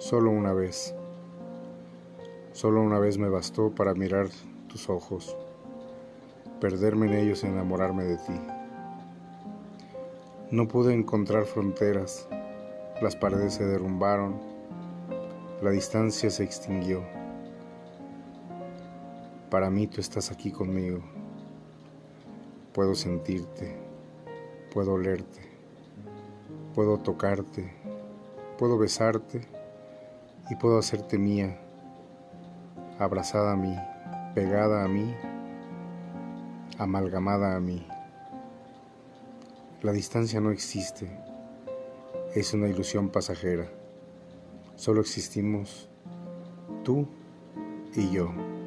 Solo una vez. Solo una vez me bastó para mirar tus ojos, perderme en ellos y enamorarme de ti. No pude encontrar fronteras, las paredes se derrumbaron, la distancia se extinguió. Para mí tú estás aquí conmigo. Puedo sentirte, puedo olerte, puedo tocarte, puedo besarte y puedo hacerte mía, abrazada a mí, pegada a mí, amalgamada a mí. La distancia no existe, es una ilusión pasajera. Solo existimos tú y yo.